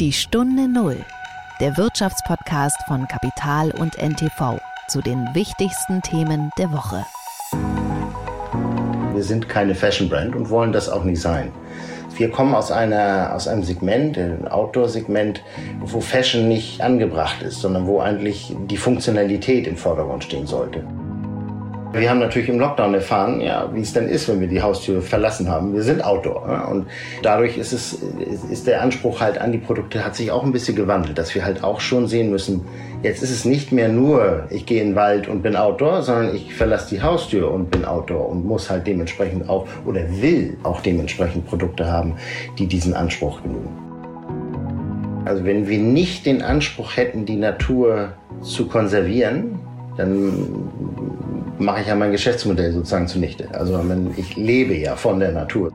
Die Stunde Null, der Wirtschaftspodcast von Kapital und NTV zu den wichtigsten Themen der Woche. Wir sind keine Fashion-Brand und wollen das auch nicht sein. Wir kommen aus, einer, aus einem Segment, ein Outdoor-Segment, wo Fashion nicht angebracht ist, sondern wo eigentlich die Funktionalität im Vordergrund stehen sollte. Wir haben natürlich im Lockdown erfahren, ja, wie es denn ist, wenn wir die Haustür verlassen haben. Wir sind Outdoor. Ja, und dadurch ist es, ist der Anspruch halt an die Produkte hat sich auch ein bisschen gewandelt, dass wir halt auch schon sehen müssen, jetzt ist es nicht mehr nur, ich gehe in den Wald und bin Outdoor, sondern ich verlasse die Haustür und bin Outdoor und muss halt dementsprechend auch oder will auch dementsprechend Produkte haben, die diesen Anspruch genügen. Also wenn wir nicht den Anspruch hätten, die Natur zu konservieren, dann mache ich ja mein Geschäftsmodell sozusagen zunichte. Also ich lebe ja von der Natur.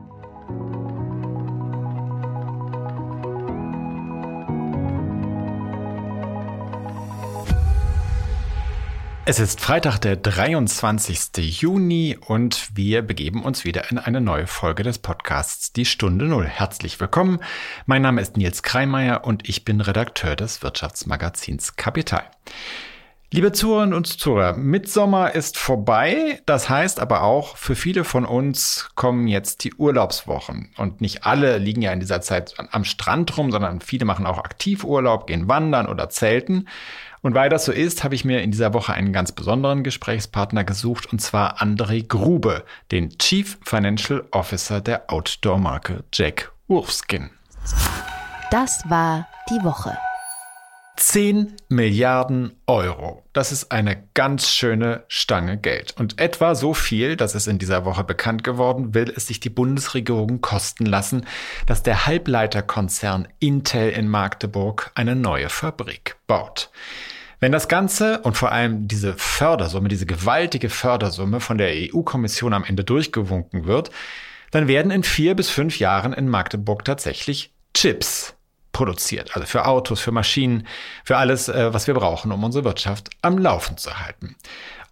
Es ist Freitag, der 23. Juni und wir begeben uns wieder in eine neue Folge des Podcasts Die Stunde Null. Herzlich willkommen. Mein Name ist Nils Kreimeier und ich bin Redakteur des Wirtschaftsmagazins Kapital. Liebe Zuhörerinnen und Zuhörer, Mitsommer ist vorbei. Das heißt aber auch, für viele von uns kommen jetzt die Urlaubswochen. Und nicht alle liegen ja in dieser Zeit am Strand rum, sondern viele machen auch Aktivurlaub, gehen wandern oder zelten. Und weil das so ist, habe ich mir in dieser Woche einen ganz besonderen Gesprächspartner gesucht, und zwar André Grube, den Chief Financial Officer der Outdoor-Marke Jack Wolfskin. Das war die Woche. 10 Milliarden Euro. Das ist eine ganz schöne Stange Geld. Und etwa so viel, das ist in dieser Woche bekannt geworden, will es sich die Bundesregierung kosten lassen, dass der Halbleiterkonzern Intel in Magdeburg eine neue Fabrik baut. Wenn das Ganze und vor allem diese Fördersumme, diese gewaltige Fördersumme von der EU-Kommission am Ende durchgewunken wird, dann werden in vier bis fünf Jahren in Magdeburg tatsächlich Chips produziert. Also für Autos, für Maschinen, für alles, äh, was wir brauchen, um unsere Wirtschaft am Laufen zu halten.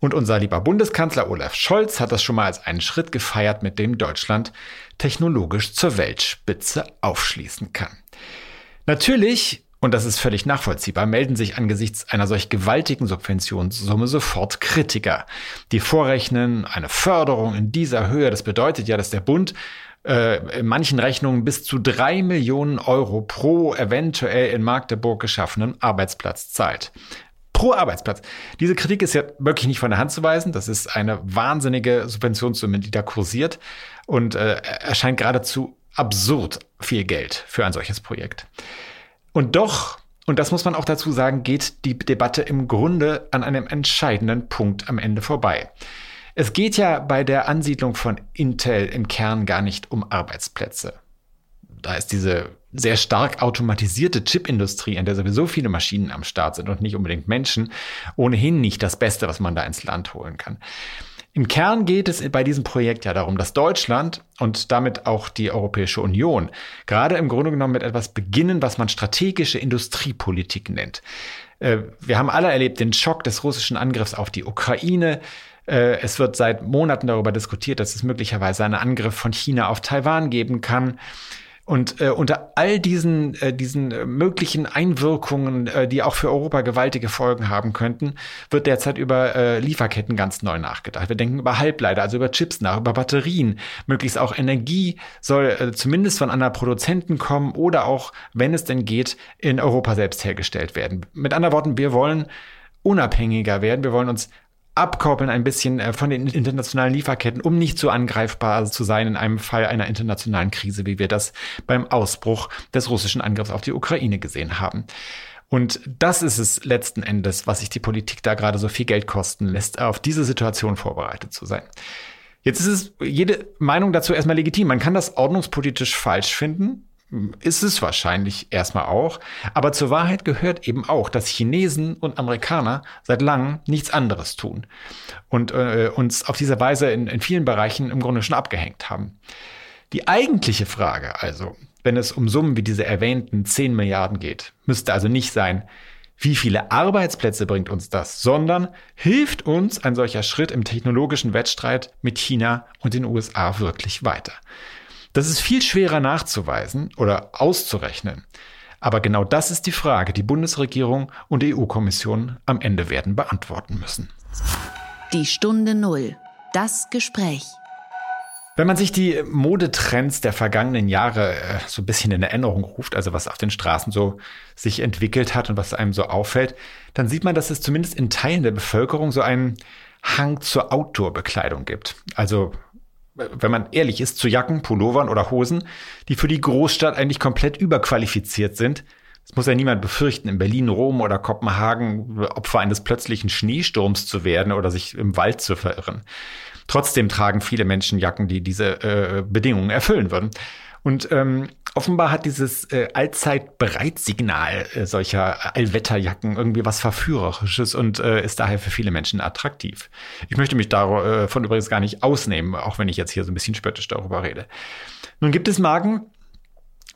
Und unser lieber Bundeskanzler Olaf Scholz hat das schon mal als einen Schritt gefeiert, mit dem Deutschland technologisch zur Weltspitze aufschließen kann. Natürlich, und das ist völlig nachvollziehbar, melden sich angesichts einer solch gewaltigen Subventionssumme sofort Kritiker, die vorrechnen, eine Förderung in dieser Höhe, das bedeutet ja, dass der Bund äh, in manchen Rechnungen bis zu drei Millionen Euro pro eventuell in Magdeburg geschaffenen Arbeitsplatz zahlt pro Arbeitsplatz. Diese Kritik ist ja wirklich nicht von der Hand zu weisen. Das ist eine wahnsinnige Subventionssumme, die da kursiert und äh, erscheint geradezu absurd viel Geld für ein solches Projekt. Und doch, und das muss man auch dazu sagen, geht die Debatte im Grunde an einem entscheidenden Punkt am Ende vorbei. Es geht ja bei der Ansiedlung von Intel im Kern gar nicht um Arbeitsplätze. Da ist diese sehr stark automatisierte Chipindustrie, in der sowieso viele Maschinen am Start sind und nicht unbedingt Menschen, ohnehin nicht das Beste, was man da ins Land holen kann. Im Kern geht es bei diesem Projekt ja darum, dass Deutschland und damit auch die Europäische Union gerade im Grunde genommen mit etwas beginnen, was man strategische Industriepolitik nennt. Äh, wir haben alle erlebt den Schock des russischen Angriffs auf die Ukraine. Äh, es wird seit Monaten darüber diskutiert, dass es möglicherweise einen Angriff von China auf Taiwan geben kann. Und äh, unter all diesen, äh, diesen äh, möglichen Einwirkungen, äh, die auch für Europa gewaltige Folgen haben könnten, wird derzeit über äh, Lieferketten ganz neu nachgedacht. Wir denken über Halbleiter, also über Chips nach, über Batterien. Möglichst auch Energie soll äh, zumindest von anderen Produzenten kommen oder auch, wenn es denn geht, in Europa selbst hergestellt werden. Mit anderen Worten, wir wollen unabhängiger werden. Wir wollen uns abkoppeln ein bisschen äh, von den internationalen Lieferketten, um nicht so angreifbar zu sein in einem Fall einer internationalen Krise, wie wir das beim Ausbruch des russischen Angriffs auf die Ukraine gesehen haben. Und das ist es letzten Endes, was sich die Politik da gerade so viel Geld kosten lässt, auf diese Situation vorbereitet zu sein. Jetzt ist es jede Meinung dazu erstmal legitim. Man kann das ordnungspolitisch falsch finden ist es wahrscheinlich erstmal auch. Aber zur Wahrheit gehört eben auch, dass Chinesen und Amerikaner seit langem nichts anderes tun und äh, uns auf diese Weise in, in vielen Bereichen im Grunde schon abgehängt haben. Die eigentliche Frage also, wenn es um Summen wie diese erwähnten 10 Milliarden geht, müsste also nicht sein, wie viele Arbeitsplätze bringt uns das, sondern hilft uns ein solcher Schritt im technologischen Wettstreit mit China und den USA wirklich weiter. Das ist viel schwerer nachzuweisen oder auszurechnen Aber genau das ist die Frage, die Bundesregierung und die EU-Kommission am Ende werden beantworten müssen. Die Stunde Null. Das Gespräch. Wenn man sich die Modetrends der vergangenen Jahre äh, so ein bisschen in Erinnerung ruft, also was auf den Straßen so sich entwickelt hat und was einem so auffällt, dann sieht man, dass es zumindest in Teilen der Bevölkerung so einen Hang zur Outdoor-Bekleidung gibt. Also wenn man ehrlich ist, zu Jacken, Pullovern oder Hosen, die für die Großstadt eigentlich komplett überqualifiziert sind. Es muss ja niemand befürchten, in Berlin, Rom oder Kopenhagen Opfer eines plötzlichen Schneesturms zu werden oder sich im Wald zu verirren. Trotzdem tragen viele Menschen Jacken, die diese äh, Bedingungen erfüllen würden. Und ähm, offenbar hat dieses äh, Allzeit-Bereitsignal äh, solcher Allwetterjacken irgendwie was Verführerisches und äh, ist daher für viele Menschen attraktiv. Ich möchte mich davon übrigens gar nicht ausnehmen, auch wenn ich jetzt hier so ein bisschen spöttisch darüber rede. Nun gibt es Marken,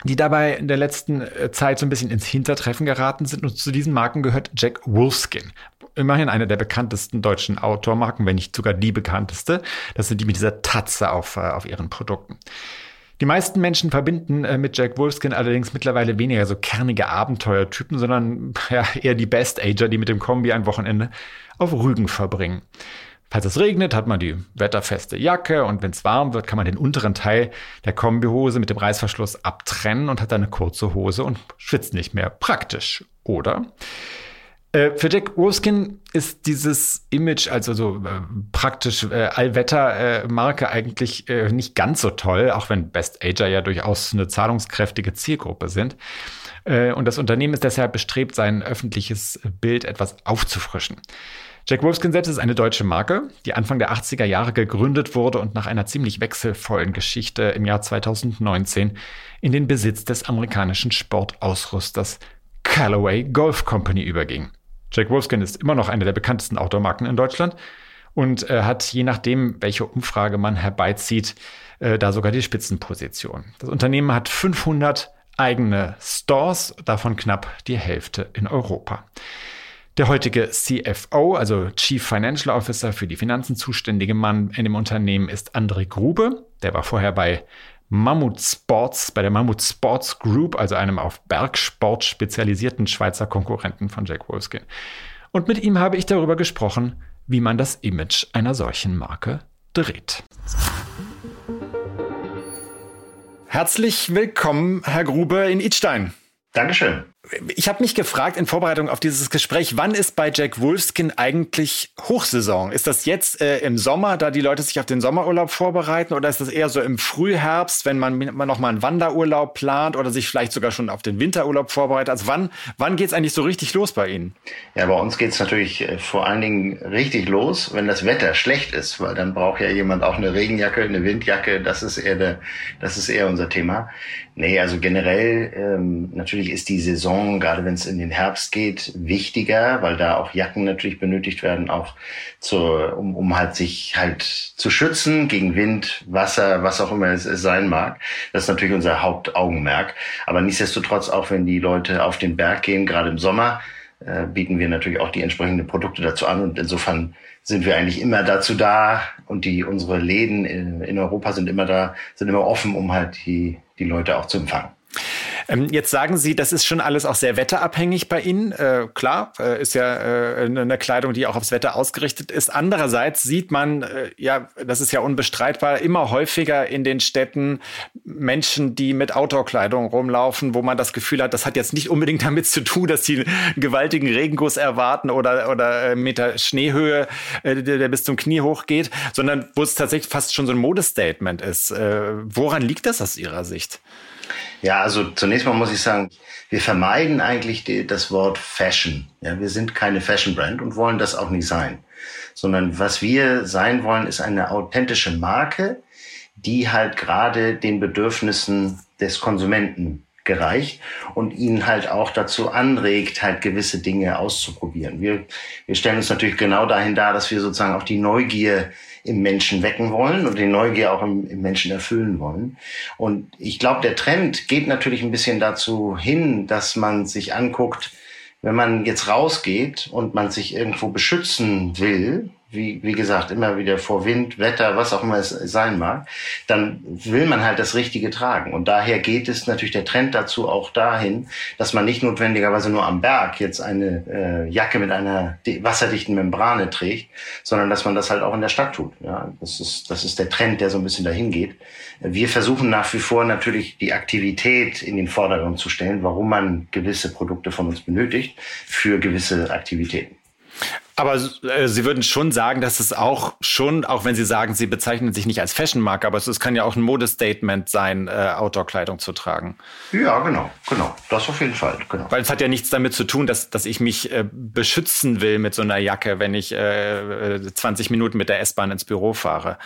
die dabei in der letzten äh, Zeit so ein bisschen ins Hintertreffen geraten sind. Und zu diesen Marken gehört Jack Wolfskin immerhin eine der bekanntesten deutschen Outdoor-Marken, wenn nicht sogar die bekannteste. Das sind die mit dieser Tatze auf, äh, auf ihren Produkten. Die meisten Menschen verbinden äh, mit Jack Wolfskin allerdings mittlerweile weniger so kernige Abenteuertypen, sondern ja, eher die Best-Ager, die mit dem Kombi ein Wochenende auf Rügen verbringen. Falls es regnet, hat man die wetterfeste Jacke und wenn es warm wird, kann man den unteren Teil der Kombihose mit dem Reißverschluss abtrennen und hat dann eine kurze Hose und schwitzt nicht mehr. Praktisch, oder? Äh, für Jack Wolfskin ist dieses Image, also so äh, praktisch äh, Allwetter-Marke, eigentlich äh, nicht ganz so toll, auch wenn Best Ager ja durchaus eine zahlungskräftige Zielgruppe sind. Äh, und das Unternehmen ist deshalb bestrebt, sein öffentliches Bild etwas aufzufrischen. Jack Wolfskin selbst ist eine deutsche Marke, die Anfang der 80er Jahre gegründet wurde und nach einer ziemlich wechselvollen Geschichte im Jahr 2019 in den Besitz des amerikanischen Sportausrüsters Callaway Golf Company überging. Jack Wolfskin ist immer noch eine der bekanntesten Outdoor-Marken in Deutschland und äh, hat je nachdem, welche Umfrage man herbeizieht, äh, da sogar die Spitzenposition. Das Unternehmen hat 500 eigene Stores, davon knapp die Hälfte in Europa. Der heutige CFO, also Chief Financial Officer für die Finanzen zuständige Mann in dem Unternehmen ist André Grube. Der war vorher bei Mammut Sports, bei der Mammut Sports Group, also einem auf Bergsport spezialisierten Schweizer Konkurrenten von Jack Wolfskin. Und mit ihm habe ich darüber gesprochen, wie man das Image einer solchen Marke dreht. Herzlich willkommen, Herr Grube in Idstein. Dankeschön. Ich habe mich gefragt in Vorbereitung auf dieses Gespräch, wann ist bei Jack Wolfskin eigentlich Hochsaison? Ist das jetzt äh, im Sommer, da die Leute sich auf den Sommerurlaub vorbereiten, oder ist das eher so im Frühherbst, wenn man, man noch mal einen Wanderurlaub plant oder sich vielleicht sogar schon auf den Winterurlaub vorbereitet? Also wann, wann geht es eigentlich so richtig los bei Ihnen? Ja, bei uns geht es natürlich äh, vor allen Dingen richtig los, wenn das Wetter schlecht ist, weil dann braucht ja jemand auch eine Regenjacke, eine Windjacke. Das ist eher, der, das ist eher unser Thema. Nee, also generell ähm, natürlich ist die Saison, gerade wenn es in den Herbst geht, wichtiger, weil da auch Jacken natürlich benötigt werden, auch zur, um, um halt sich halt zu schützen gegen Wind, Wasser, was auch immer es, es sein mag. Das ist natürlich unser Hauptaugenmerk. Aber nichtsdestotrotz, auch wenn die Leute auf den Berg gehen, gerade im Sommer, äh, bieten wir natürlich auch die entsprechenden Produkte dazu an. Und insofern sind wir eigentlich immer dazu da und die unsere Läden in, in Europa sind immer da, sind immer offen, um halt die die Leute auch zu empfangen. Ähm, jetzt sagen Sie, das ist schon alles auch sehr wetterabhängig bei Ihnen. Äh, klar, äh, ist ja äh, eine Kleidung, die auch aufs Wetter ausgerichtet ist. Andererseits sieht man, äh, ja, das ist ja unbestreitbar, immer häufiger in den Städten Menschen, die mit Outdoor-Kleidung rumlaufen, wo man das Gefühl hat, das hat jetzt nicht unbedingt damit zu tun, dass sie einen gewaltigen Regenguss erwarten oder, oder äh, Meter Schneehöhe, äh, der, der bis zum Knie hochgeht, sondern wo es tatsächlich fast schon so ein Modestatement ist. woran liegt das aus Ihrer Sicht? Ja, also zunächst mal muss ich sagen, wir vermeiden eigentlich die, das Wort Fashion. Ja, wir sind keine Fashion Brand und wollen das auch nicht sein. Sondern was wir sein wollen, ist eine authentische Marke, die halt gerade den Bedürfnissen des Konsumenten gereicht und ihn halt auch dazu anregt, halt gewisse Dinge auszuprobieren. Wir, wir stellen uns natürlich genau dahin dar, dass wir sozusagen auch die Neugier im Menschen wecken wollen und die Neugier auch im, im Menschen erfüllen wollen. Und ich glaube, der Trend geht natürlich ein bisschen dazu hin, dass man sich anguckt, wenn man jetzt rausgeht und man sich irgendwo beschützen will, wie, wie gesagt, immer wieder vor Wind, Wetter, was auch immer es sein mag, dann will man halt das Richtige tragen. Und daher geht es natürlich der Trend dazu auch dahin, dass man nicht notwendigerweise nur am Berg jetzt eine äh, Jacke mit einer wasserdichten Membrane trägt, sondern dass man das halt auch in der Stadt tut. Ja, das ist, das ist der Trend, der so ein bisschen dahin geht. Wir versuchen nach wie vor natürlich die Aktivität in den Vordergrund zu stellen, warum man gewisse Produkte von uns benötigt für gewisse Aktivitäten. Aber äh, Sie würden schon sagen, dass es auch schon, auch wenn Sie sagen, Sie bezeichnen sich nicht als Fashion-Marke, aber es, es, kann ja auch ein Modestatement sein, äh, Outdoor-Kleidung zu tragen. Ja, genau, genau. Das auf jeden Fall, genau. Weil es hat ja nichts damit zu tun, dass, dass ich mich äh, beschützen will mit so einer Jacke, wenn ich äh, 20 Minuten mit der S-Bahn ins Büro fahre.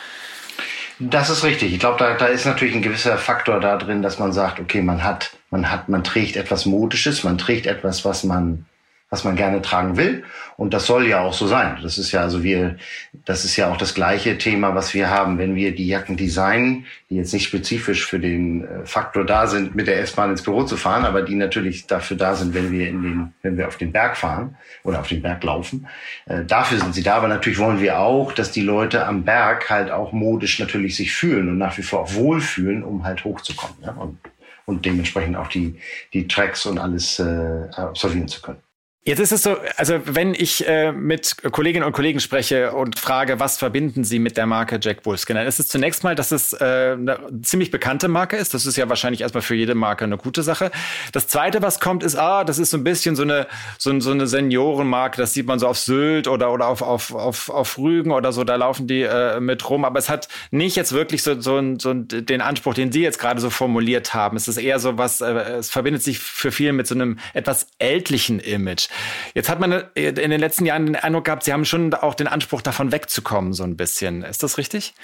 Das ist richtig. Ich glaube, da, da ist natürlich ein gewisser Faktor da drin, dass man sagt, okay, man hat, man hat, man trägt etwas Modisches, man trägt etwas, was man was man gerne tragen will. Und das soll ja auch so sein. Das ist ja also wir, das ist ja auch das gleiche Thema, was wir haben, wenn wir die Jacken designen, die jetzt nicht spezifisch für den äh, Faktor da sind, mit der S-Bahn ins Büro zu fahren, aber die natürlich dafür da sind, wenn wir in den, wenn wir auf den Berg fahren oder auf den Berg laufen. Äh, dafür sind sie da. Aber natürlich wollen wir auch, dass die Leute am Berg halt auch modisch natürlich sich fühlen und nach wie vor auch wohlfühlen, um halt hochzukommen. Ja? Und, und dementsprechend auch die, die Tracks und alles äh, absolvieren zu können. Jetzt ist es so, also wenn ich äh, mit Kolleginnen und Kollegen spreche und frage, was verbinden sie mit der Marke Jack Wolfskin, dann ist es zunächst mal, dass es äh, eine ziemlich bekannte Marke ist. Das ist ja wahrscheinlich erstmal für jede Marke eine gute Sache. Das Zweite, was kommt, ist, ah, das ist so ein bisschen so eine, so, so eine Seniorenmarke. Das sieht man so auf Sylt oder, oder auf, auf, auf, auf Rügen oder so, da laufen die äh, mit rum. Aber es hat nicht jetzt wirklich so, so, so den Anspruch, den Sie jetzt gerade so formuliert haben. Es ist eher so was, äh, es verbindet sich für viele mit so einem etwas ältlichen Image. Jetzt hat man in den letzten Jahren den Eindruck gehabt, Sie haben schon auch den Anspruch, davon wegzukommen, so ein bisschen. Ist das richtig?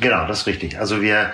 Genau, das ist richtig. Also wir,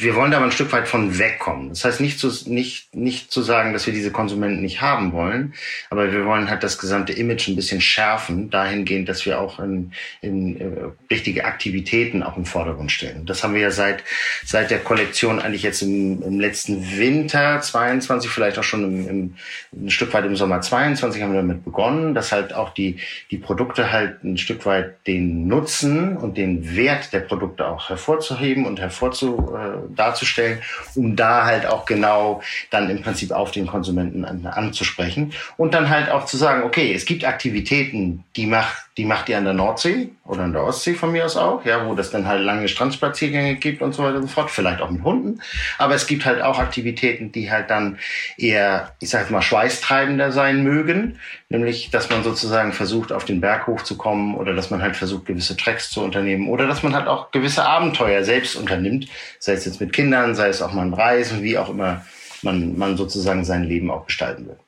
wir wollen da aber ein Stück weit von wegkommen. Das heißt nicht zu, nicht, nicht zu sagen, dass wir diese Konsumenten nicht haben wollen, aber wir wollen halt das gesamte Image ein bisschen schärfen, dahingehend, dass wir auch in, in äh, richtige Aktivitäten auch im Vordergrund stellen. Das haben wir ja seit, seit der Kollektion eigentlich jetzt im, im letzten Winter 22, vielleicht auch schon im, im, ein Stück weit im Sommer 22 haben wir damit begonnen, dass halt auch die, die Produkte halt ein Stück weit den Nutzen und den Wert der Produkte auch hervorzuheben und hervorzu, äh, darzustellen, um da halt auch genau dann im Prinzip auf den Konsumenten an, anzusprechen und dann halt auch zu sagen, okay, es gibt Aktivitäten, die macht, die macht ihr an der Nordsee oder an der Ostsee von mir aus auch, ja, wo das dann halt lange Strandspaziergänge gibt und so weiter und so fort, vielleicht auch mit Hunden, aber es gibt halt auch Aktivitäten, die halt dann eher, ich sag mal, schweißtreibender sein mögen, nämlich, dass man sozusagen versucht, auf den Berg hochzukommen oder dass man halt versucht, gewisse Tracks zu unternehmen oder dass man halt auch gewisse Abenteuer selbst unternimmt, sei es jetzt mit Kindern, sei es auch mal ein Reisen, wie auch immer man, man sozusagen sein Leben auch gestalten will.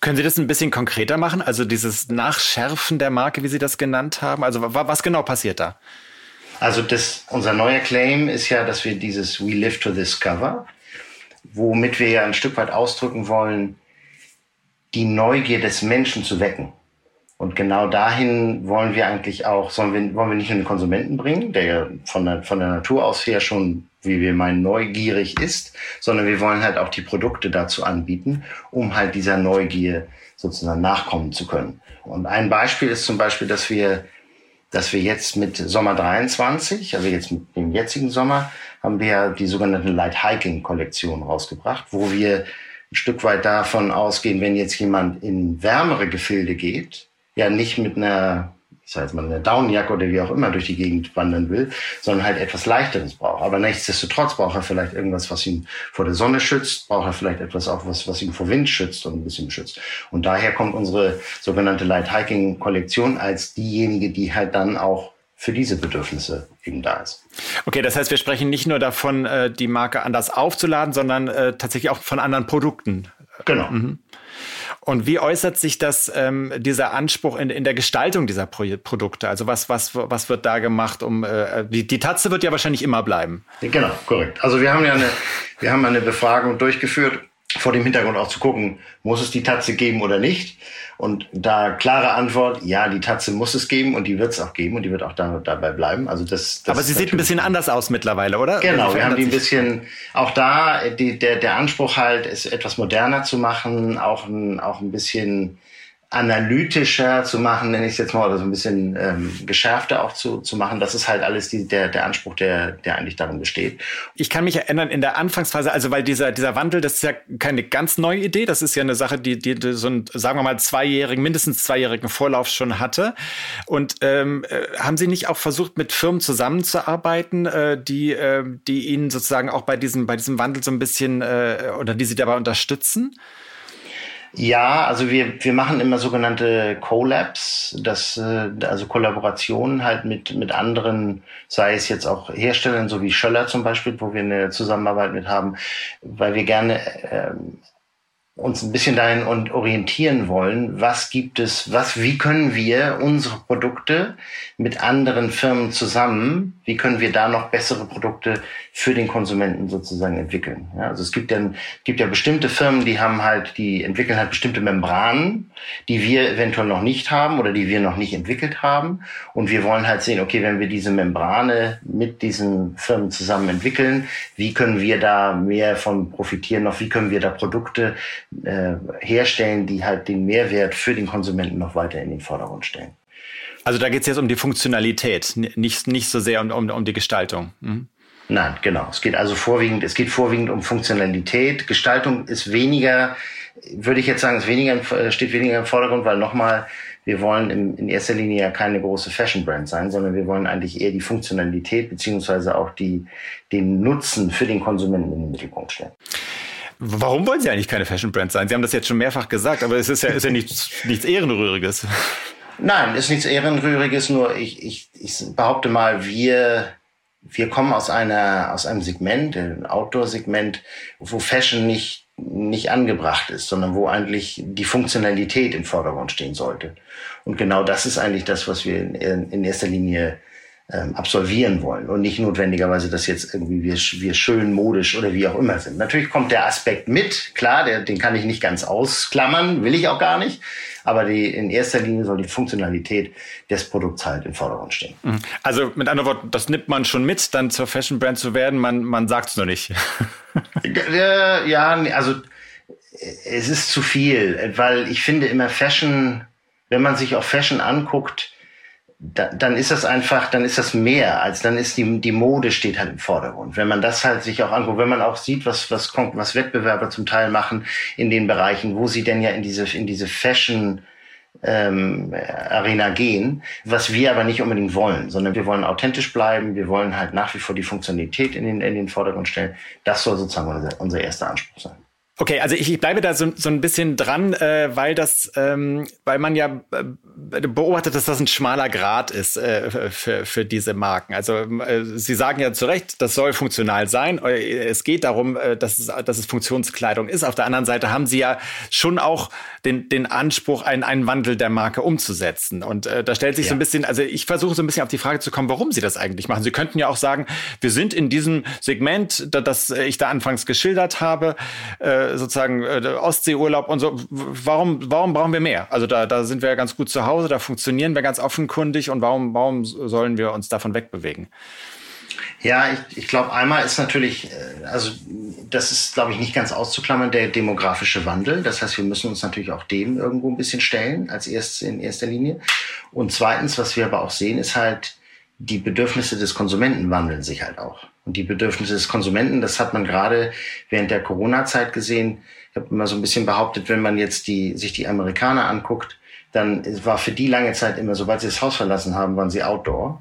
Können Sie das ein bisschen konkreter machen? Also dieses Nachschärfen der Marke, wie Sie das genannt haben? Also was genau passiert da? Also das, unser neuer Claim ist ja, dass wir dieses We Live to Discover, womit wir ja ein Stück weit ausdrücken wollen, die Neugier des Menschen zu wecken. Und genau dahin wollen wir eigentlich auch, sollen wir, wollen wir nicht nur den Konsumenten bringen, der von der, von der Natur aus her schon, wie wir meinen, neugierig ist, sondern wir wollen halt auch die Produkte dazu anbieten, um halt dieser Neugier sozusagen nachkommen zu können. Und ein Beispiel ist zum Beispiel, dass wir, dass wir jetzt mit Sommer 23, also jetzt mit dem jetzigen Sommer, haben wir ja die sogenannte Light Hiking Kollektion rausgebracht, wo wir ein Stück weit davon ausgehen, wenn jetzt jemand in wärmere Gefilde geht, ja nicht mit einer, ich sag jetzt mal, einer Daunenjacke oder wie auch immer durch die Gegend wandern will, sondern halt etwas leichteres braucht. Aber nichtsdestotrotz braucht er vielleicht irgendwas, was ihn vor der Sonne schützt, braucht er vielleicht etwas auch, was, was ihn vor Wind schützt und ein bisschen schützt. Und daher kommt unsere sogenannte Light Hiking Kollektion als diejenige, die halt dann auch für diese Bedürfnisse eben da ist. Okay, das heißt, wir sprechen nicht nur davon, äh, die Marke anders aufzuladen, sondern äh, tatsächlich auch von anderen Produkten. Genau. Mhm. Und wie äußert sich das, ähm, dieser Anspruch in, in der Gestaltung dieser Pro Produkte? Also was, was, was wird da gemacht, um äh, die, die Tatze wird ja wahrscheinlich immer bleiben. Genau, korrekt. Also wir haben ja eine, wir haben eine Befragung durchgeführt vor dem Hintergrund auch zu gucken, muss es die Tatze geben oder nicht? Und da klare Antwort, ja, die Tatze muss es geben und die wird es auch geben und die wird auch da, dabei bleiben. Also das, das Aber sie sieht ein bisschen anders aus mittlerweile, oder? Genau, wir haben die ein bisschen, auch da, die, der, der Anspruch halt, es etwas moderner zu machen, auch ein, auch ein bisschen analytischer zu machen, nenne ich es jetzt mal, oder so ein bisschen ähm, geschärfter auch zu, zu machen. Das ist halt alles die, der, der Anspruch, der, der eigentlich darin besteht. Ich kann mich erinnern, in der Anfangsphase, also weil dieser, dieser Wandel, das ist ja keine ganz neue Idee, das ist ja eine Sache, die, die, die so einen, sagen wir mal, zweijährigen, mindestens zweijährigen Vorlauf schon hatte. Und ähm, äh, haben Sie nicht auch versucht, mit Firmen zusammenzuarbeiten, äh, die, äh, die Ihnen sozusagen auch bei diesem, bei diesem Wandel so ein bisschen äh, oder die Sie dabei unterstützen? Ja, also wir, wir machen immer sogenannte Collabs, das, äh, also Kollaborationen halt mit, mit anderen, sei es jetzt auch Herstellern, so wie Schöller zum Beispiel, wo wir eine Zusammenarbeit mit haben, weil wir gerne ähm, uns ein bisschen dahin und orientieren wollen, was gibt es, was, wie können wir unsere Produkte mit anderen Firmen zusammen, wie können wir da noch bessere Produkte für den Konsumenten sozusagen entwickeln. Ja, also es gibt ja, gibt ja bestimmte Firmen, die haben halt, die entwickeln halt bestimmte Membranen, die wir eventuell noch nicht haben oder die wir noch nicht entwickelt haben. Und wir wollen halt sehen, okay, wenn wir diese Membrane mit diesen Firmen zusammen entwickeln, wie können wir da mehr von profitieren noch, wie können wir da Produkte äh, herstellen, die halt den Mehrwert für den Konsumenten noch weiter in den Vordergrund stellen. Also da geht es jetzt um die Funktionalität, nicht, nicht so sehr um, um, um die Gestaltung. Mhm. Nein, genau. Es geht also vorwiegend, es geht vorwiegend um Funktionalität. Gestaltung ist weniger, würde ich jetzt sagen, ist weniger, äh, steht weniger im Vordergrund, weil nochmal, wir wollen in, in erster Linie ja keine große Fashion-Brand sein, sondern wir wollen eigentlich eher die Funktionalität beziehungsweise auch die, den Nutzen für den Konsumenten in den Mittelpunkt stellen. Warum wollen Sie eigentlich keine Fashion-Brand sein? Sie haben das jetzt schon mehrfach gesagt, aber es ist ja, ist ja nichts, nichts Ehrenrühriges. Nein, ist nichts Ehrenrühriges, nur ich, ich, ich behaupte mal, wir wir kommen aus einer, aus einem Segment, ein Outdoor-Segment, wo Fashion nicht, nicht angebracht ist, sondern wo eigentlich die Funktionalität im Vordergrund stehen sollte. Und genau das ist eigentlich das, was wir in, in erster Linie ähm, absolvieren wollen und nicht notwendigerweise, dass jetzt irgendwie wir, wir schön modisch oder wie auch immer sind. Natürlich kommt der Aspekt mit, klar, der, den kann ich nicht ganz ausklammern, will ich auch gar nicht. Aber die, in erster Linie soll die Funktionalität des Produkts halt im Vordergrund stehen. Mhm. Also mit anderen Worten, das nimmt man schon mit, dann zur Fashion Brand zu werden, man, man sagt es nur nicht. ja, also es ist zu viel, weil ich finde immer Fashion, wenn man sich auf Fashion anguckt, da, dann ist das einfach, dann ist das mehr als, dann ist die, die Mode steht halt im Vordergrund. Wenn man das halt sich auch anguckt, wenn man auch sieht, was, was, was Wettbewerber zum Teil machen in den Bereichen, wo sie denn ja in diese, in diese Fashion, ähm, Arena gehen, was wir aber nicht unbedingt wollen, sondern wir wollen authentisch bleiben, wir wollen halt nach wie vor die Funktionalität in den, in den Vordergrund stellen. Das soll sozusagen unser, unser erster Anspruch sein. Okay, also ich, ich bleibe da so, so ein bisschen dran, äh, weil das, ähm, weil man ja äh, beobachtet, dass das ein schmaler Grad ist äh, für, für diese Marken. Also äh, Sie sagen ja zu Recht, das soll funktional sein. Äh, es geht darum, äh, dass, es, dass es Funktionskleidung ist. Auf der anderen Seite haben Sie ja schon auch den, den Anspruch, einen, einen Wandel der Marke umzusetzen. Und äh, da stellt sich ja. so ein bisschen, also ich versuche so ein bisschen auf die Frage zu kommen, warum Sie das eigentlich machen. Sie könnten ja auch sagen, wir sind in diesem Segment, das ich da anfangs geschildert habe, äh, sozusagen äh, Ostseeurlaub und so. Warum, warum brauchen wir mehr? Also da, da sind wir ja ganz gut zu Hause, da funktionieren wir ganz offenkundig und warum, warum sollen wir uns davon wegbewegen? Ja, ich, ich glaube, einmal ist natürlich, äh, also das ist, glaube ich, nicht ganz auszuklammern, der demografische Wandel. Das heißt, wir müssen uns natürlich auch dem irgendwo ein bisschen stellen, als erstes in erster Linie. Und zweitens, was wir aber auch sehen, ist halt, die Bedürfnisse des Konsumenten wandeln sich halt auch. Die Bedürfnisse des Konsumenten, das hat man gerade während der Corona-Zeit gesehen. Ich habe immer so ein bisschen behauptet, wenn man jetzt die, sich die Amerikaner anguckt, dann war für die lange Zeit immer, sobald sie das Haus verlassen haben, waren sie outdoor.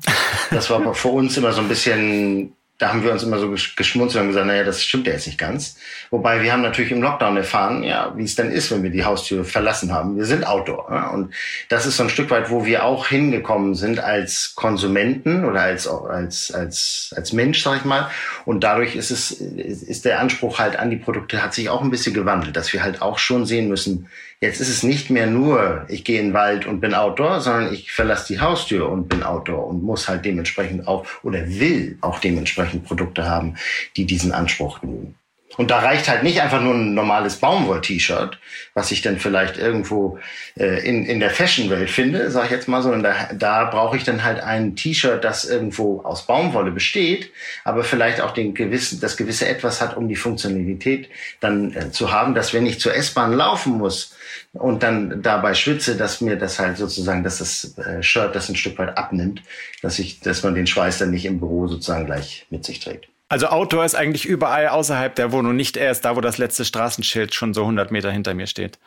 Das war aber für uns immer so ein bisschen da haben wir uns immer so geschmunzelt und gesagt, naja, das stimmt ja jetzt nicht ganz. Wobei wir haben natürlich im Lockdown erfahren, ja, wie es dann ist, wenn wir die Haustür verlassen haben. Wir sind Outdoor. Ja? Und das ist so ein Stück weit, wo wir auch hingekommen sind als Konsumenten oder als, als, als, als Mensch, sag ich mal. Und dadurch ist es, ist der Anspruch halt an die Produkte hat sich auch ein bisschen gewandelt, dass wir halt auch schon sehen müssen, Jetzt ist es nicht mehr nur, ich gehe in den Wald und bin Outdoor, sondern ich verlasse die Haustür und bin Outdoor und muss halt dementsprechend auch oder will auch dementsprechend Produkte haben, die diesen Anspruch genügen. Und da reicht halt nicht einfach nur ein normales Baumwoll-T-Shirt, was ich dann vielleicht irgendwo äh, in, in der Fashion-Welt finde, sage ich jetzt mal, sondern da, da brauche ich dann halt ein T-Shirt, das irgendwo aus Baumwolle besteht, aber vielleicht auch den gewissen, das gewisse Etwas hat, um die Funktionalität dann äh, zu haben, dass wenn ich zur S-Bahn laufen muss und dann dabei schwitze, dass mir das halt sozusagen, dass das äh, Shirt das ein Stück weit abnimmt, dass ich, dass man den Schweiß dann nicht im Büro sozusagen gleich mit sich trägt. Also Outdoor ist eigentlich überall außerhalb der Wohnung, nicht erst da, wo das letzte Straßenschild schon so 100 Meter hinter mir steht.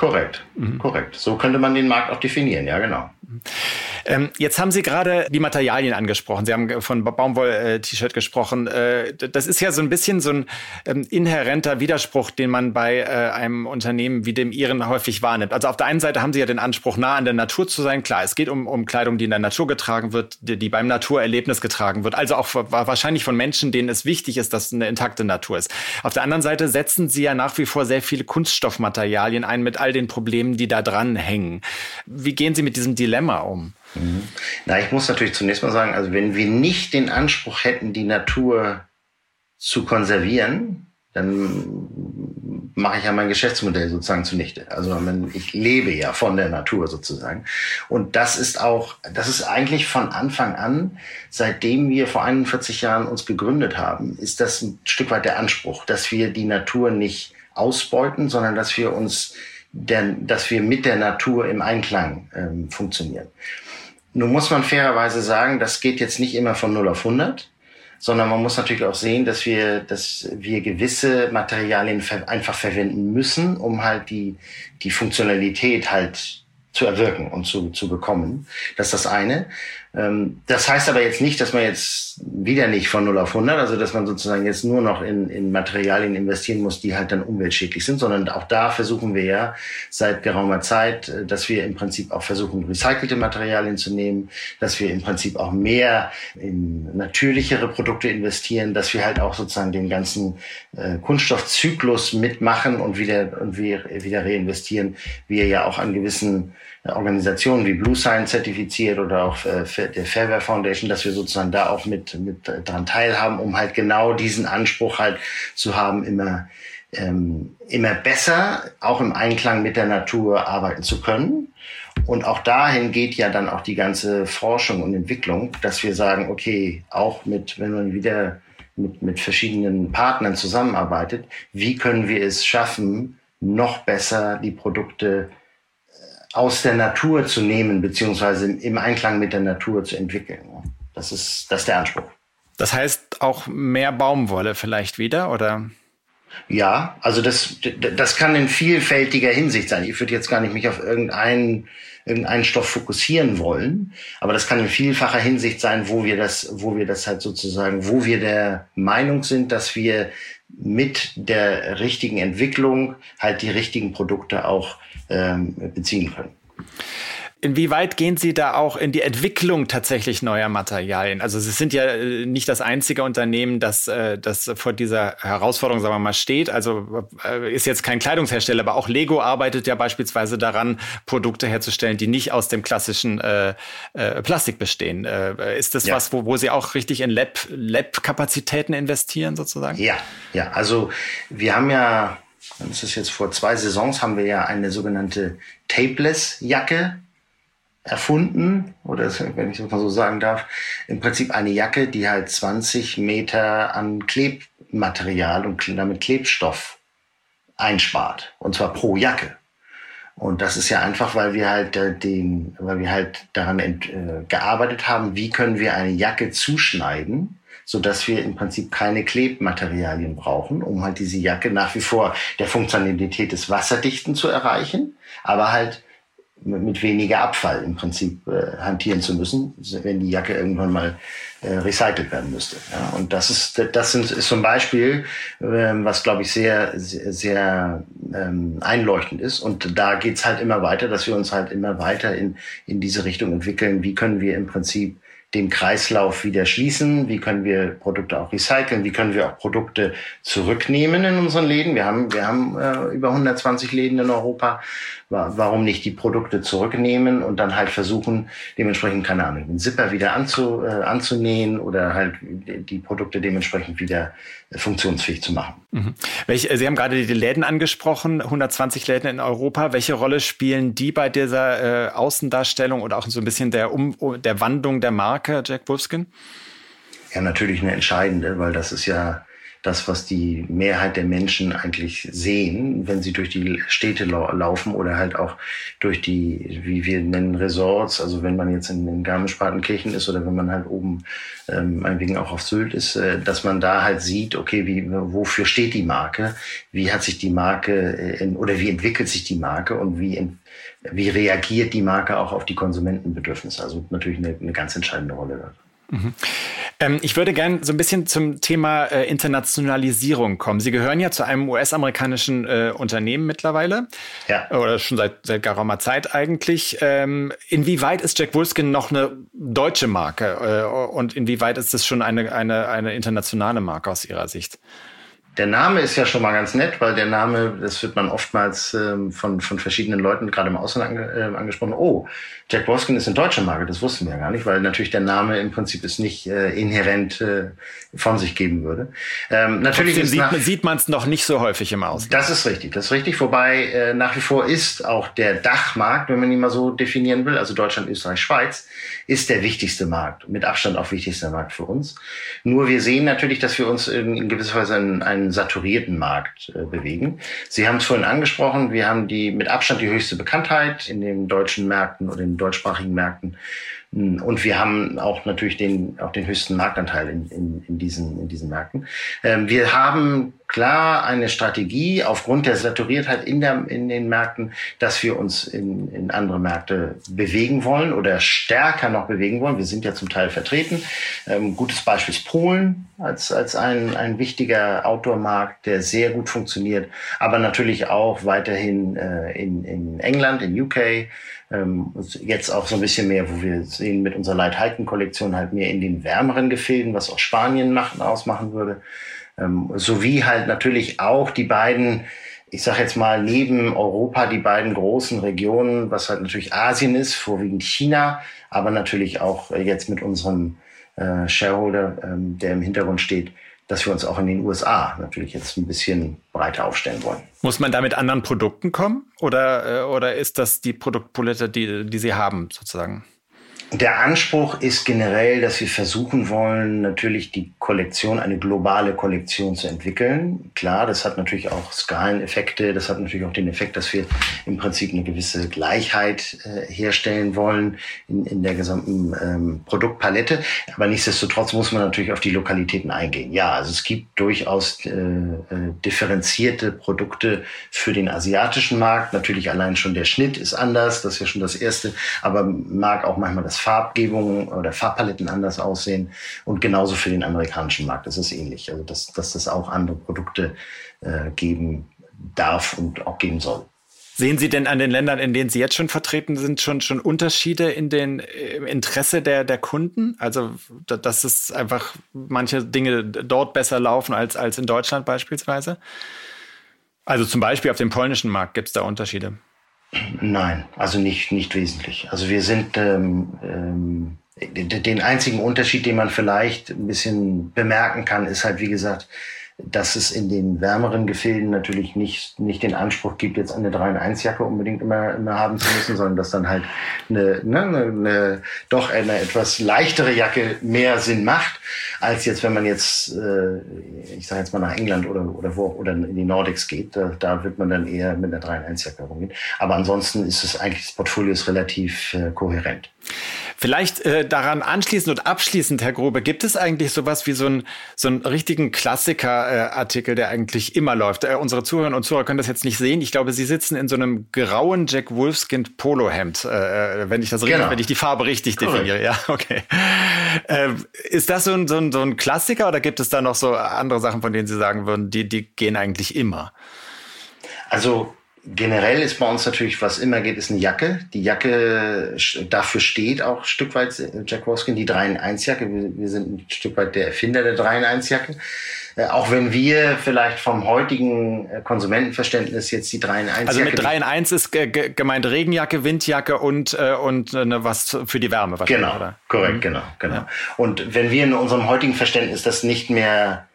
Korrekt, mhm. korrekt. So könnte man den Markt auch definieren, ja genau. Ähm, jetzt haben Sie gerade die Materialien angesprochen. Sie haben von Baumwoll-T-Shirt gesprochen. Äh, das ist ja so ein bisschen so ein ähm, inhärenter Widerspruch, den man bei äh, einem Unternehmen wie dem Ihren häufig wahrnimmt. Also auf der einen Seite haben Sie ja den Anspruch, nah an der Natur zu sein. Klar, es geht um, um Kleidung, die in der Natur getragen wird, die, die beim Naturerlebnis getragen wird. Also auch wahrscheinlich von Menschen, denen es wichtig ist, dass eine intakte Natur ist. Auf der anderen Seite setzen Sie ja nach wie vor sehr viele Kunststoffmaterialien ein mit all den Problemen, die da dran hängen. Wie gehen Sie mit diesem Dilemma um? Mhm. Na, ich muss natürlich zunächst mal sagen, also wenn wir nicht den Anspruch hätten, die Natur zu konservieren, dann mache ich ja mein Geschäftsmodell sozusagen zunichte. Also ich lebe ja von der Natur sozusagen. Und das ist auch, das ist eigentlich von Anfang an, seitdem wir vor 41 Jahren uns gegründet haben, ist das ein Stück weit der Anspruch, dass wir die Natur nicht ausbeuten, sondern dass wir uns, der, dass wir mit der Natur im Einklang ähm, funktionieren. Nun muss man fairerweise sagen, das geht jetzt nicht immer von 0 auf 100, sondern man muss natürlich auch sehen, dass wir, dass wir gewisse Materialien einfach verwenden müssen, um halt die, die Funktionalität halt zu erwirken und zu, zu bekommen. Das ist das eine. Ähm, das heißt aber jetzt nicht, dass man jetzt wieder nicht von 0 auf 100, also dass man sozusagen jetzt nur noch in, in Materialien investieren muss, die halt dann umweltschädlich sind, sondern auch da versuchen wir ja seit geraumer Zeit, äh, dass wir im Prinzip auch versuchen, recycelte Materialien zu nehmen, dass wir im Prinzip auch mehr in natürlichere Produkte investieren, dass wir halt auch sozusagen den ganzen äh, Kunststoffzyklus mitmachen und wieder, und wieder reinvestieren, wir ja auch an gewissen Organisationen wie Blue Sign zertifiziert oder auch äh, der Fairware Foundation, dass wir sozusagen da auch mit, mit dran teilhaben, um halt genau diesen Anspruch halt zu haben, immer, ähm, immer besser, auch im Einklang mit der Natur arbeiten zu können. Und auch dahin geht ja dann auch die ganze Forschung und Entwicklung, dass wir sagen, okay, auch mit, wenn man wieder mit, mit verschiedenen Partnern zusammenarbeitet, wie können wir es schaffen, noch besser die Produkte aus der Natur zu nehmen, beziehungsweise im Einklang mit der Natur zu entwickeln. Das ist, das ist der Anspruch. Das heißt auch mehr Baumwolle vielleicht wieder, oder? Ja, also das, das kann in vielfältiger Hinsicht sein. Ich würde jetzt gar nicht mich auf irgendeinen, irgendeinen Stoff fokussieren wollen, aber das kann in vielfacher Hinsicht sein, wo wir das, wo wir das halt sozusagen, wo wir der Meinung sind, dass wir mit der richtigen Entwicklung halt die richtigen Produkte auch ähm, beziehen können. Inwieweit gehen Sie da auch in die Entwicklung tatsächlich neuer Materialien? Also Sie sind ja äh, nicht das einzige Unternehmen, das, äh, das vor dieser Herausforderung, sagen wir mal, steht. Also äh, ist jetzt kein Kleidungshersteller, aber auch Lego arbeitet ja beispielsweise daran, Produkte herzustellen, die nicht aus dem klassischen äh, äh, Plastik bestehen. Äh, ist das ja. was, wo, wo Sie auch richtig in Lab-Kapazitäten Lab investieren sozusagen? Ja, ja. Also wir haben ja das ist jetzt vor zwei Saisons, haben wir ja eine sogenannte Tapeless-Jacke erfunden, oder wenn ich das mal so sagen darf, im Prinzip eine Jacke, die halt 20 Meter an Klebmaterial und damit Klebstoff einspart. Und zwar pro Jacke. Und das ist ja einfach, weil wir halt äh, den, weil wir halt daran äh, gearbeitet haben, wie können wir eine Jacke zuschneiden, so dass wir im Prinzip keine Klebmaterialien brauchen, um halt diese Jacke nach wie vor der Funktionalität des Wasserdichten zu erreichen, aber halt mit weniger Abfall im Prinzip äh, hantieren zu müssen, wenn die Jacke irgendwann mal äh, recycelt werden müsste. Ja, und das ist das sind, ist zum Beispiel, ähm, was glaube ich sehr sehr, sehr ähm, einleuchtend ist. Und da geht's halt immer weiter, dass wir uns halt immer weiter in in diese Richtung entwickeln. Wie können wir im Prinzip den Kreislauf wieder schließen? Wie können wir Produkte auch recyceln? Wie können wir auch Produkte zurücknehmen in unseren Läden? Wir haben, wir haben äh, über 120 Läden in Europa. Warum nicht die Produkte zurücknehmen und dann halt versuchen, dementsprechend, keine Ahnung, den Zipper wieder anzu, äh, anzunähen oder halt die Produkte dementsprechend wieder funktionsfähig zu machen. Mhm. Welche, Sie haben gerade die Läden angesprochen, 120 Läden in Europa. Welche Rolle spielen die bei dieser äh, Außendarstellung oder auch so ein bisschen der, um, der Wandlung der Marke Jack Wolfskin? Ja, natürlich eine entscheidende, weil das ist ja das, was die Mehrheit der Menschen eigentlich sehen, wenn sie durch die Städte lau laufen oder halt auch durch die, wie wir nennen, Resorts. Also wenn man jetzt in, in Garmisch-Partenkirchen ist oder wenn man halt oben ähm, meinetwegen auch auf Sylt ist, äh, dass man da halt sieht, okay, wie, wofür steht die Marke? Wie hat sich die Marke äh, in, oder wie entwickelt sich die Marke und wie, wie reagiert die Marke auch auf die Konsumentenbedürfnisse? Also natürlich eine, eine ganz entscheidende Rolle. Mhm. Ähm, ich würde gerne so ein bisschen zum Thema äh, Internationalisierung kommen. Sie gehören ja zu einem US-amerikanischen äh, Unternehmen mittlerweile. Ja. Oder schon seit, seit geraumer Zeit eigentlich. Ähm, inwieweit ist Jack Wolfskin noch eine deutsche Marke? Äh, und inwieweit ist es schon eine, eine, eine internationale Marke aus Ihrer Sicht? Der Name ist ja schon mal ganz nett, weil der Name, das wird man oftmals ähm, von, von verschiedenen Leuten, gerade im Ausland ange, äh, angesprochen. Oh, Jack Wolfskin ist eine deutsche Marke, das wussten wir ja gar nicht, weil natürlich der Name im Prinzip es nicht äh, inhärent äh, von sich geben würde. Ähm, natürlich Trotzdem sieht man es noch nicht so häufig im Ausland. Das ist richtig, das ist richtig. Wobei äh, nach wie vor ist auch der Dachmarkt, wenn man ihn mal so definieren will, also Deutschland, Österreich, Schweiz, ist der wichtigste Markt, mit Abstand auch wichtigster Markt für uns. Nur wir sehen natürlich, dass wir uns in, in gewisser Weise in einen saturierten Markt äh, bewegen. Sie haben es vorhin angesprochen, wir haben die mit Abstand die höchste Bekanntheit in den deutschen Märkten oder in deutschsprachigen Märkten. Und wir haben auch natürlich den, auch den höchsten Marktanteil in, in, in, diesen, in diesen Märkten. Ähm, wir haben klar eine Strategie aufgrund der Saturiertheit in, der, in den Märkten, dass wir uns in, in andere Märkte bewegen wollen oder stärker noch bewegen wollen. Wir sind ja zum Teil vertreten. Ähm, gutes Beispiel ist Polen als, als ein, ein wichtiger Outdoor-Markt, der sehr gut funktioniert, aber natürlich auch weiterhin äh, in, in England, in UK, ähm, jetzt auch so ein bisschen mehr, wo wir sehen mit unserer Light Hiking Kollektion halt mehr in den wärmeren Gefilden, was auch Spanien macht, ausmachen würde. Ähm, sowie halt natürlich auch die beiden, ich sage jetzt mal neben Europa die beiden großen Regionen, was halt natürlich Asien ist, vorwiegend China, aber natürlich auch äh, jetzt mit unserem äh, Shareholder, ähm, der im Hintergrund steht, dass wir uns auch in den USA natürlich jetzt ein bisschen breiter aufstellen wollen. Muss man da mit anderen Produkten kommen oder, äh, oder ist das die Produktpalette, die, die Sie haben sozusagen? Der Anspruch ist generell, dass wir versuchen wollen, natürlich die Kollektion, eine globale Kollektion zu entwickeln. Klar, das hat natürlich auch Skaleneffekte. Das hat natürlich auch den Effekt, dass wir im Prinzip eine gewisse Gleichheit äh, herstellen wollen in, in der gesamten ähm, Produktpalette. Aber nichtsdestotrotz muss man natürlich auf die Lokalitäten eingehen. Ja, also es gibt durchaus äh, äh, differenzierte Produkte für den asiatischen Markt. Natürlich allein schon der Schnitt ist anders. Das ist ja schon das Erste. Aber mag auch manchmal das Farbgebungen oder Farbpaletten anders aussehen. Und genauso für den amerikanischen Markt ist es ähnlich. Also dass, dass das auch andere Produkte äh, geben darf und auch geben soll. Sehen Sie denn an den Ländern, in denen Sie jetzt schon vertreten sind, schon, schon Unterschiede in den im Interesse der, der Kunden? Also, dass es einfach manche Dinge dort besser laufen als, als in Deutschland beispielsweise? Also zum Beispiel auf dem polnischen Markt gibt es da Unterschiede. Nein, also nicht, nicht wesentlich. Also wir sind ähm, ähm, den einzigen Unterschied, den man vielleicht ein bisschen bemerken kann, ist halt, wie gesagt, dass es in den wärmeren Gefilden natürlich nicht, nicht den Anspruch gibt, jetzt eine 3 in 1 Jacke unbedingt immer, immer haben zu müssen, sondern dass dann halt eine, ne, eine, eine, doch eine etwas leichtere Jacke mehr Sinn macht, als jetzt, wenn man jetzt, äh, ich sage jetzt mal nach England oder, oder wo, oder in die Nordics geht, da, da wird man dann eher mit einer 3 in 1 Jacke rumgehen. Aber ansonsten ist es eigentlich, das Portfolio ist relativ äh, kohärent. Vielleicht äh, daran anschließend und abschließend, Herr Grobe, gibt es eigentlich sowas wie so, ein, so einen richtigen Klassiker-Artikel, äh, der eigentlich immer läuft? Äh, unsere Zuhörerinnen und Zuhörer können das jetzt nicht sehen. Ich glaube, Sie sitzen in so einem grauen Jack Wolfskin Polohemd, äh, äh, wenn ich das richtig, genau. wenn ich die Farbe richtig definiere. Ja, okay. Äh, ist das so ein, so, ein, so ein Klassiker oder gibt es da noch so andere Sachen, von denen Sie sagen würden, die, die gehen eigentlich immer? Also Generell ist bei uns natürlich, was immer geht, ist eine Jacke. Die Jacke, dafür steht auch ein Stück weit Jack Wolfskin, die 3 in 1 Jacke. Wir, wir sind ein Stück weit der Erfinder der 3 in 1 Jacke. Äh, auch wenn wir vielleicht vom heutigen äh, Konsumentenverständnis jetzt die 3 in 1 Also mit 3 in 1 ist gemeint Regenjacke, Windjacke und, äh, und äh, was für die Wärme. Genau, oder? korrekt, mhm. genau, genau. Ja. Und wenn wir in unserem heutigen Verständnis das nicht mehr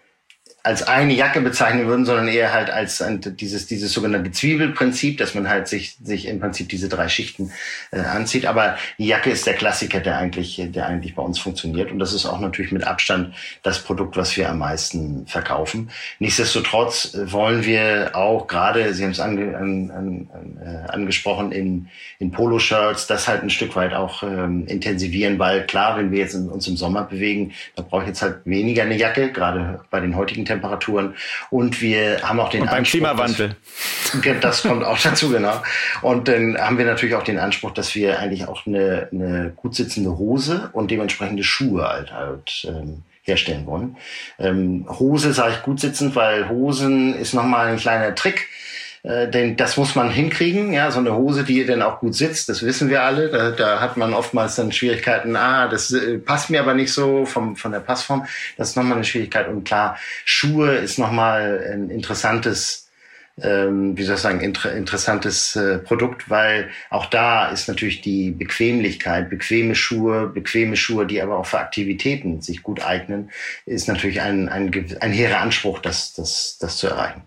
als eine Jacke bezeichnen würden, sondern eher halt als ein, dieses, dieses sogenannte Zwiebelprinzip, dass man halt sich, sich im Prinzip diese drei Schichten äh, anzieht. Aber die Jacke ist der Klassiker, der eigentlich, der eigentlich bei uns funktioniert. Und das ist auch natürlich mit Abstand das Produkt, was wir am meisten verkaufen. Nichtsdestotrotz äh, wollen wir auch gerade, Sie haben es ange, an, an, äh, angesprochen, in, in Poloshirts, das halt ein Stück weit auch ähm, intensivieren, weil klar, wenn wir jetzt in, uns im Sommer bewegen, da brauche ich jetzt halt weniger eine Jacke, gerade bei den heutigen Temperaturen. Und wir haben auch den Und beim Anspruch, Klimawandel. Dass, das kommt auch dazu, genau. Und dann haben wir natürlich auch den Anspruch, dass wir eigentlich auch eine, eine gut sitzende Hose und dementsprechende Schuhe halt, halt ähm, herstellen wollen. Ähm, Hose sage ich gut sitzend, weil Hosen ist nochmal ein kleiner Trick äh, denn das muss man hinkriegen, ja, so eine Hose, die dann auch gut sitzt, das wissen wir alle. Da, da hat man oftmals dann Schwierigkeiten, ah, das äh, passt mir aber nicht so vom, von der Passform. Das ist nochmal eine Schwierigkeit. Und klar, Schuhe ist nochmal ein interessantes, ähm, wie soll ich sagen, inter interessantes äh, Produkt, weil auch da ist natürlich die Bequemlichkeit, bequeme Schuhe, bequeme Schuhe, die aber auch für Aktivitäten sich gut eignen, ist natürlich ein, ein, ein hehrer Anspruch, das, das, das zu erreichen.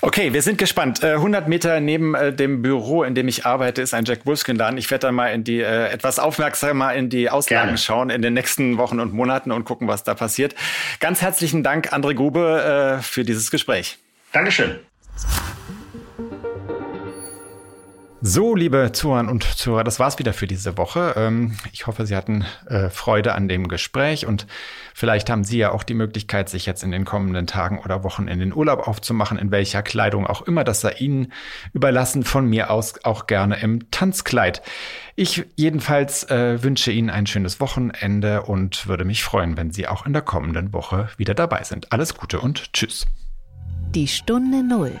Okay, wir sind gespannt. 100 äh, Meter neben äh, dem Büro, in dem ich arbeite, ist ein Jack Wolfskin-Laden. Ich werde dann mal in die äh, etwas aufmerksamer in die Auslagen Gerne. schauen in den nächsten Wochen und Monaten und gucken, was da passiert. Ganz herzlichen Dank, André Grube, für dieses Gespräch. Dankeschön. So, liebe Zuhörer und Zuhörer, das war's wieder für diese Woche. Ähm, ich hoffe, Sie hatten äh, Freude an dem Gespräch und vielleicht haben Sie ja auch die Möglichkeit, sich jetzt in den kommenden Tagen oder Wochen in den Urlaub aufzumachen, in welcher Kleidung auch immer. Das sei Ihnen überlassen, von mir aus auch gerne im Tanzkleid. Ich jedenfalls äh, wünsche Ihnen ein schönes Wochenende und würde mich freuen, wenn Sie auch in der kommenden Woche wieder dabei sind. Alles Gute und Tschüss. Die Stunde Null